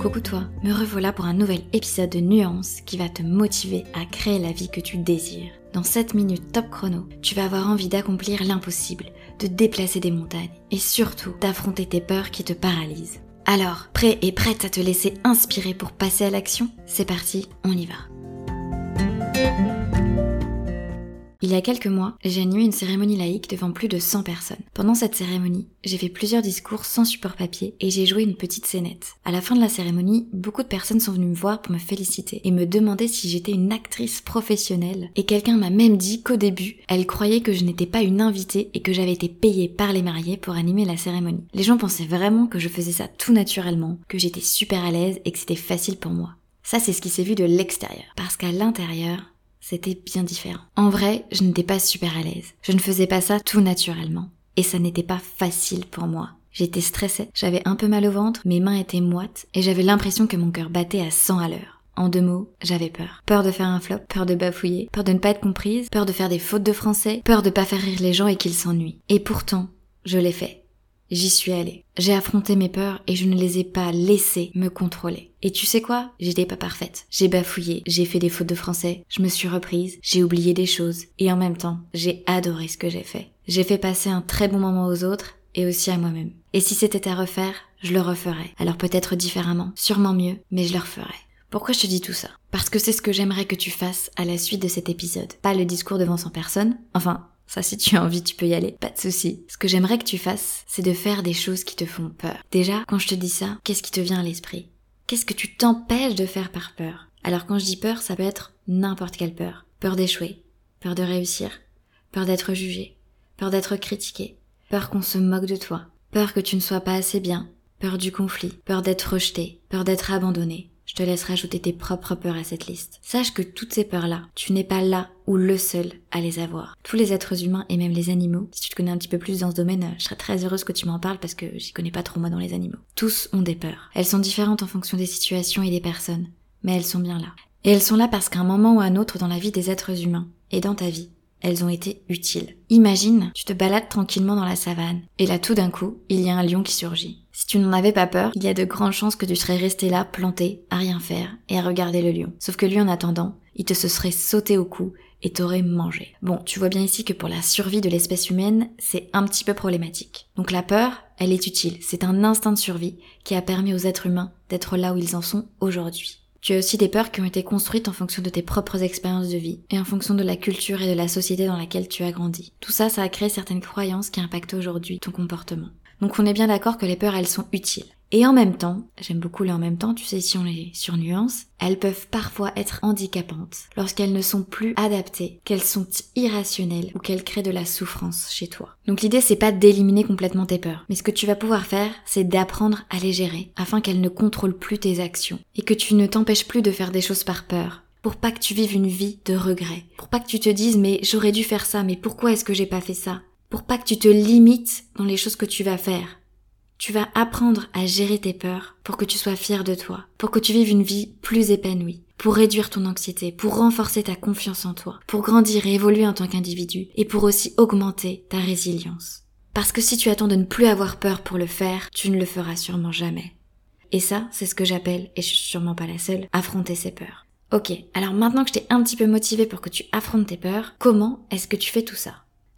Coucou toi, me revoilà pour un nouvel épisode de Nuance qui va te motiver à créer la vie que tu désires. Dans 7 minutes top chrono, tu vas avoir envie d'accomplir l'impossible, de déplacer des montagnes et surtout d'affronter tes peurs qui te paralysent. Alors, prêt et prête à te laisser inspirer pour passer à l'action? C'est parti, on y va. Il y a quelques mois, j'ai animé une cérémonie laïque devant plus de 100 personnes. Pendant cette cérémonie, j'ai fait plusieurs discours sans support papier et j'ai joué une petite scénette. À la fin de la cérémonie, beaucoup de personnes sont venues me voir pour me féliciter et me demander si j'étais une actrice professionnelle. Et quelqu'un m'a même dit qu'au début, elle croyait que je n'étais pas une invitée et que j'avais été payée par les mariés pour animer la cérémonie. Les gens pensaient vraiment que je faisais ça tout naturellement, que j'étais super à l'aise et que c'était facile pour moi. Ça, c'est ce qui s'est vu de l'extérieur. Parce qu'à l'intérieur, c'était bien différent. En vrai, je n'étais pas super à l'aise. Je ne faisais pas ça tout naturellement. Et ça n'était pas facile pour moi. J'étais stressée, j'avais un peu mal au ventre, mes mains étaient moites et j'avais l'impression que mon cœur battait à 100 à l'heure. En deux mots, j'avais peur. Peur de faire un flop, peur de bafouiller, peur de ne pas être comprise, peur de faire des fautes de français, peur de pas faire rire les gens et qu'ils s'ennuient. Et pourtant, je l'ai fait. J'y suis allée. J'ai affronté mes peurs et je ne les ai pas laissées me contrôler. Et tu sais quoi? J'étais pas parfaite. J'ai bafouillé, j'ai fait des fautes de français, je me suis reprise, j'ai oublié des choses. Et en même temps, j'ai adoré ce que j'ai fait. J'ai fait passer un très bon moment aux autres et aussi à moi-même. Et si c'était à refaire, je le referais. Alors peut-être différemment, sûrement mieux, mais je le referais. Pourquoi je te dis tout ça? Parce que c'est ce que j'aimerais que tu fasses à la suite de cet épisode. Pas le discours devant 100 personnes, enfin ça, si tu as envie, tu peux y aller. Pas de souci. Ce que j'aimerais que tu fasses, c'est de faire des choses qui te font peur. Déjà, quand je te dis ça, qu'est-ce qui te vient à l'esprit? Qu'est-ce que tu t'empêches de faire par peur? Alors quand je dis peur, ça peut être n'importe quelle peur. Peur d'échouer, peur de réussir, peur d'être jugé, peur d'être critiqué, peur qu'on se moque de toi, peur que tu ne sois pas assez bien, peur du conflit, peur d'être rejeté, peur d'être abandonné, je te laisse rajouter tes propres peurs à cette liste. Sache que toutes ces peurs-là, tu n'es pas là ou le seul à les avoir. Tous les êtres humains et même les animaux, si tu te connais un petit peu plus dans ce domaine, je serais très heureuse que tu m'en parles parce que j'y connais pas trop moi dans les animaux. Tous ont des peurs. Elles sont différentes en fonction des situations et des personnes, mais elles sont bien là. Et elles sont là parce qu'à un moment ou à un autre dans la vie des êtres humains et dans ta vie, elles ont été utiles. Imagine, tu te balades tranquillement dans la savane, et là tout d'un coup, il y a un lion qui surgit. Si tu n'en avais pas peur, il y a de grandes chances que tu serais resté là, planté, à rien faire, et à regarder le lion. Sauf que lui, en attendant, il te se serait sauté au cou et t'aurait mangé. Bon, tu vois bien ici que pour la survie de l'espèce humaine, c'est un petit peu problématique. Donc la peur, elle est utile. C'est un instinct de survie qui a permis aux êtres humains d'être là où ils en sont aujourd'hui. Tu as aussi des peurs qui ont été construites en fonction de tes propres expériences de vie et en fonction de la culture et de la société dans laquelle tu as grandi. Tout ça, ça a créé certaines croyances qui impactent aujourd'hui ton comportement. Donc on est bien d'accord que les peurs, elles sont utiles. Et en même temps, j'aime beaucoup les en même temps, tu sais si on les surnuance, elles peuvent parfois être handicapantes lorsqu'elles ne sont plus adaptées, qu'elles sont irrationnelles ou qu'elles créent de la souffrance chez toi. Donc l'idée c'est pas d'éliminer complètement tes peurs, mais ce que tu vas pouvoir faire, c'est d'apprendre à les gérer afin qu'elles ne contrôlent plus tes actions et que tu ne t'empêches plus de faire des choses par peur, pour pas que tu vives une vie de regret, pour pas que tu te dises mais j'aurais dû faire ça, mais pourquoi est-ce que j'ai pas fait ça, pour pas que tu te limites dans les choses que tu vas faire. Tu vas apprendre à gérer tes peurs pour que tu sois fier de toi, pour que tu vives une vie plus épanouie, pour réduire ton anxiété, pour renforcer ta confiance en toi, pour grandir et évoluer en tant qu'individu, et pour aussi augmenter ta résilience. Parce que si tu attends de ne plus avoir peur pour le faire, tu ne le feras sûrement jamais. Et ça, c'est ce que j'appelle, et je suis sûrement pas la seule, affronter ses peurs. Ok, alors maintenant que je t'ai un petit peu motivé pour que tu affrontes tes peurs, comment est-ce que tu fais tout ça?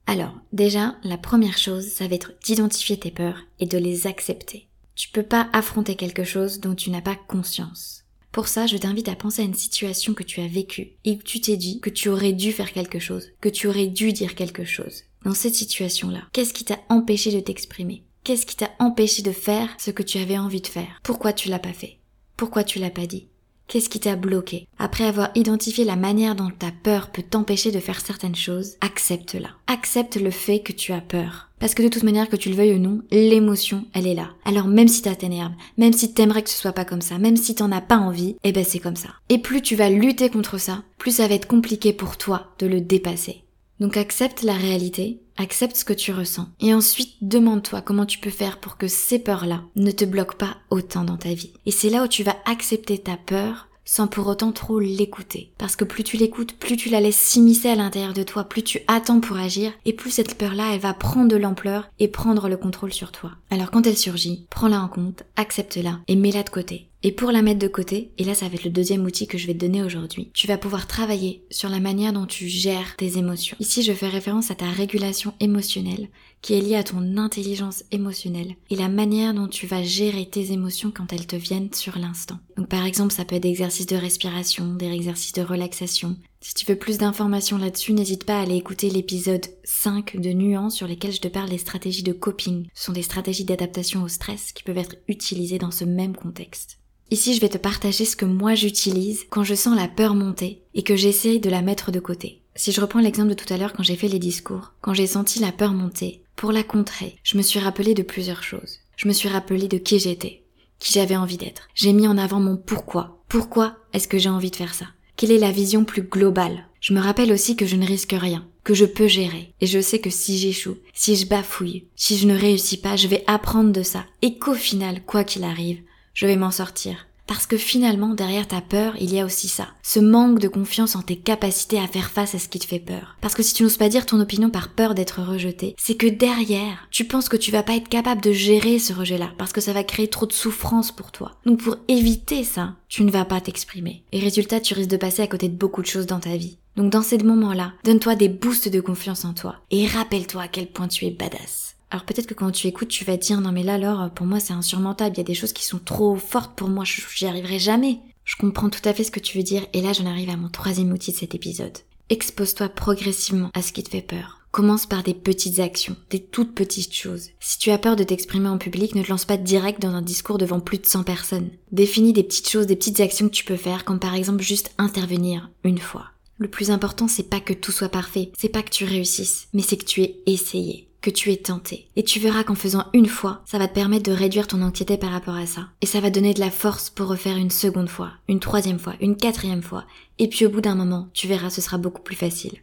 Alors, déjà, la première chose, ça va être d'identifier tes peurs et de les accepter. Tu peux pas affronter quelque chose dont tu n'as pas conscience. Pour ça, je t'invite à penser à une situation que tu as vécue et où tu t'es dit que tu aurais dû faire quelque chose, que tu aurais dû dire quelque chose. Dans cette situation-là, qu'est-ce qui t'a empêché de t'exprimer? Qu'est-ce qui t'a empêché de faire ce que tu avais envie de faire? Pourquoi tu l'as pas fait? Pourquoi tu l'as pas dit? Qu'est-ce qui t'a bloqué? Après avoir identifié la manière dont ta peur peut t'empêcher de faire certaines choses, accepte-la. Accepte le fait que tu as peur. Parce que de toute manière, que tu le veuilles ou non, l'émotion, elle est là. Alors même si ça t'énerve, même si t'aimerais que ce soit pas comme ça, même si t'en as pas envie, eh ben c'est comme ça. Et plus tu vas lutter contre ça, plus ça va être compliqué pour toi de le dépasser. Donc accepte la réalité, accepte ce que tu ressens. Et ensuite, demande-toi comment tu peux faire pour que ces peurs-là ne te bloquent pas autant dans ta vie. Et c'est là où tu vas accepter ta peur sans pour autant trop l'écouter. Parce que plus tu l'écoutes, plus tu la laisses s'immiscer à l'intérieur de toi, plus tu attends pour agir, et plus cette peur-là, elle va prendre de l'ampleur et prendre le contrôle sur toi. Alors quand elle surgit, prends-la en compte, accepte-la et mets-la de côté. Et pour la mettre de côté, et là ça va être le deuxième outil que je vais te donner aujourd'hui, tu vas pouvoir travailler sur la manière dont tu gères tes émotions. Ici je fais référence à ta régulation émotionnelle qui est liée à ton intelligence émotionnelle et la manière dont tu vas gérer tes émotions quand elles te viennent sur l'instant. Donc par exemple ça peut être des exercices de respiration, des exercices de relaxation. Si tu veux plus d'informations là-dessus, n'hésite pas à aller écouter l'épisode 5 de Nuance sur lesquels je te parle des stratégies de coping. Ce sont des stratégies d'adaptation au stress qui peuvent être utilisées dans ce même contexte. Ici, je vais te partager ce que moi j'utilise quand je sens la peur monter et que j'essaye de la mettre de côté. Si je reprends l'exemple de tout à l'heure quand j'ai fait les discours, quand j'ai senti la peur monter, pour la contrer, je me suis rappelé de plusieurs choses. Je me suis rappelé de qui j'étais, qui j'avais envie d'être. J'ai mis en avant mon pourquoi. Pourquoi est-ce que j'ai envie de faire ça? Quelle est la vision plus globale? Je me rappelle aussi que je ne risque rien, que je peux gérer. Et je sais que si j'échoue, si je bafouille, si je ne réussis pas, je vais apprendre de ça. Et qu'au final, quoi qu'il arrive, je vais m'en sortir. Parce que finalement, derrière ta peur, il y a aussi ça. Ce manque de confiance en tes capacités à faire face à ce qui te fait peur. Parce que si tu n'oses pas dire ton opinion par peur d'être rejeté, c'est que derrière, tu penses que tu vas pas être capable de gérer ce rejet-là. Parce que ça va créer trop de souffrance pour toi. Donc pour éviter ça, tu ne vas pas t'exprimer. Et résultat, tu risques de passer à côté de beaucoup de choses dans ta vie. Donc dans ces moments-là, donne-toi des boosts de confiance en toi. Et rappelle-toi à quel point tu es badass. Alors peut-être que quand tu écoutes, tu vas te dire non mais là alors pour moi c'est insurmontable, il y a des choses qui sont trop fortes pour moi, j'y arriverai jamais. Je comprends tout à fait ce que tu veux dire et là j'en arrive à mon troisième outil de cet épisode. Expose-toi progressivement à ce qui te fait peur. Commence par des petites actions, des toutes petites choses. Si tu as peur de t'exprimer en public, ne te lance pas direct dans un discours devant plus de 100 personnes. Définis des petites choses, des petites actions que tu peux faire, comme par exemple juste intervenir une fois. Le plus important, c'est pas que tout soit parfait, c'est pas que tu réussisses, mais c'est que tu aies essayé que tu es tenté. Et tu verras qu'en faisant une fois, ça va te permettre de réduire ton anxiété par rapport à ça. Et ça va donner de la force pour refaire une seconde fois, une troisième fois, une quatrième fois. Et puis au bout d'un moment, tu verras, ce sera beaucoup plus facile.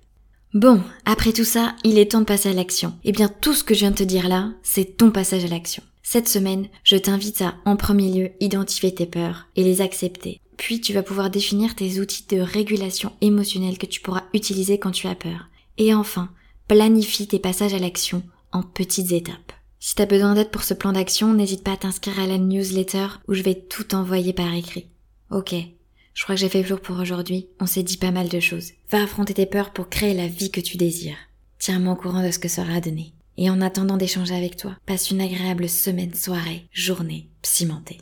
Bon, après tout ça, il est temps de passer à l'action. Eh bien tout ce que je viens de te dire là, c'est ton passage à l'action. Cette semaine, je t'invite à, en premier lieu, identifier tes peurs et les accepter. Puis tu vas pouvoir définir tes outils de régulation émotionnelle que tu pourras utiliser quand tu as peur. Et enfin, planifie tes passages à l'action en petites étapes. Si t'as besoin d'aide pour ce plan d'action, n'hésite pas à t'inscrire à la newsletter où je vais tout envoyer par écrit. Ok, je crois que j'ai fait le pour aujourd'hui, on s'est dit pas mal de choses. Va affronter tes peurs pour créer la vie que tu désires. Tiens-moi au courant de ce que aura donné. Et en attendant d'échanger avec toi, passe une agréable semaine, soirée, journée, cimentée.